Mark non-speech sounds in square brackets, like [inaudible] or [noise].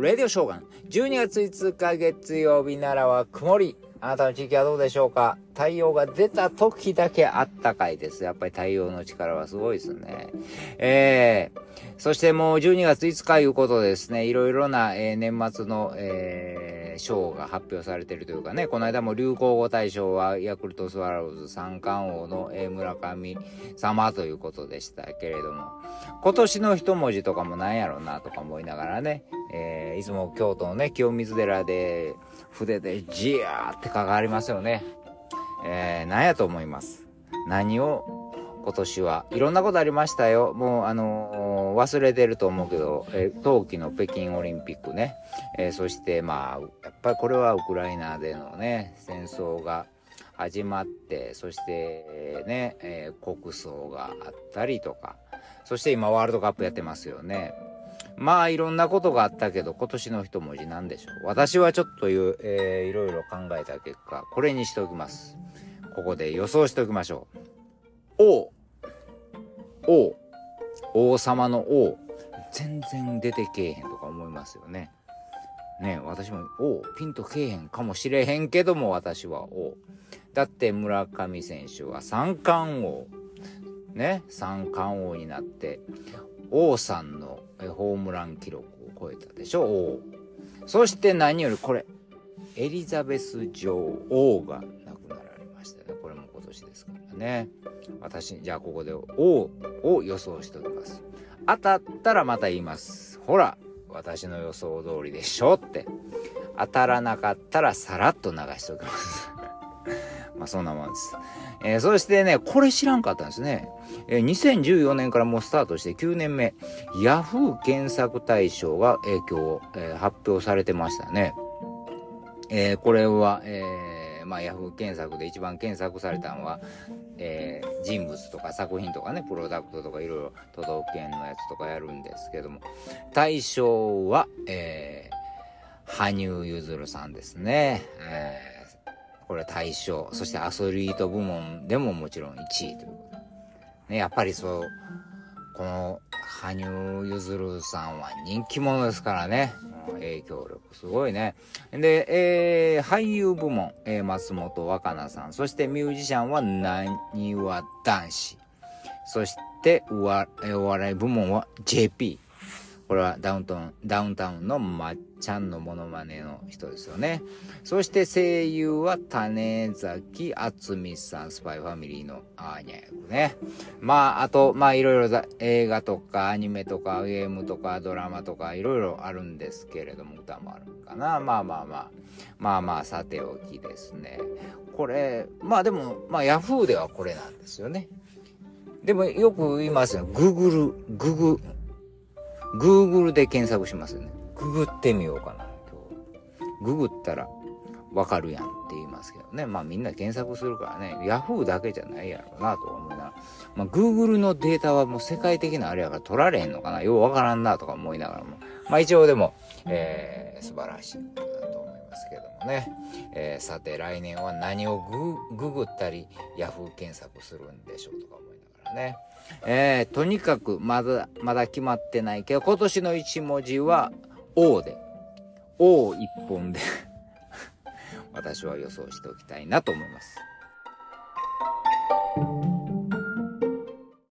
レディオショーガン。12月5日月曜日ならは曇り。あなたの地域はどうでしょうか？太陽が出た時だけあったかいです。やっぱり太陽の力はすごいですね。えー、そしてもう12月5日いうことですね、いろいろな、えー、年末の、えー、賞が発表されてるというかね、この間も流行語大賞はヤクルトスワローズ三冠王の、村上様ということでしたけれども、今年の一文字とかもなんやろうなとか思いながらね、えー、いつも京都のね、清水寺で筆でジヤーって書かれますよね。えー、何やと思います？何を今年はいろんなことありましたよ。もう、あのー、忘れてると思うけど、えー、冬季の北京オリンピックね。えー、そして、まあ、やっぱりこれはウクライナでのね、戦争が始まって、そして、ね、え国葬があったりとか、そして今ワールドカップやってますよね。まあいろんなことがあったけど今年の一文字なんでしょう私はちょっという、えー、いろいろ考えた結果これにしておきますここで予想しておきましょう王王王様の王全然出てけえへんとか思いますよね。ね私も王ピンとけえへんかもしれへんけども私は王。だって村上選手は三冠王。ね三冠王になって王さんのホームラン記録を超えたでしょ王。そして何よりこれエリザベス女王が亡くなられましたね。年ですからね。私、じゃあここで、O を予想しておきます。当たったらまた言います。ほら、私の予想通りでしょって。当たらなかったらさらっと流しておきます。[laughs] まあそんなもんです。えー、そしてね、これ知らんかったんですね。えー、2014年からもうスタートして9年目、Yahoo 検索大賞が影響を、えー、発表されてましたね。えー、これは、えー、まあ Yahoo 検索で一番検索されたのは、えー、人物とか作品とかね、プロダクトとかいろいろ都道府県のやつとかやるんですけども、対象は、えー、羽生結弦さんですね。えー、これ対象。そしてアスリート部門でももちろん1位ということで。ね、やっぱりそう、この羽生結弦さんは人気者ですからね。影響力すごいね。で、えー、俳優部門、えー、松本若菜さん。そしてミュージシャンはなにわ男子。そしてお笑い部門は JP。これはダウンタウン、ダウンタウンのまっちゃんのモノマネの人ですよね。そして声優は種崎敦美さん、スパイファミリーのアーニャ役ね。まあ、あと、まあいろいろ映画とかアニメとかゲームとかドラマとかいろいろあるんですけれども、歌もあるかな。まあまあまあ、まあまあさておきですね。これ、まあでも、まあヤフーではこれなんですよね。でもよく言いますよ。グーグル、ググ、Google で検索しますよね。ググってみようかな、今日。ググったらわかるやんって言いますけどね。まあみんな検索するからね。Yahoo だけじゃないやろうなと思いながら。まあ Google のデータはもう世界的なあれやから取られへんのかな。ようわからんなとか思いながらも。まあ一応でも、えー、素晴らしいこと思いますけどもね。えー、さて来年は何をグググったり Yahoo 検索するんでしょうとかね。えー、とにかくまだ、まだ決まってないけど、今年の1文字は、O で、O 一本で [laughs] 私は予想しておきたいなと思います。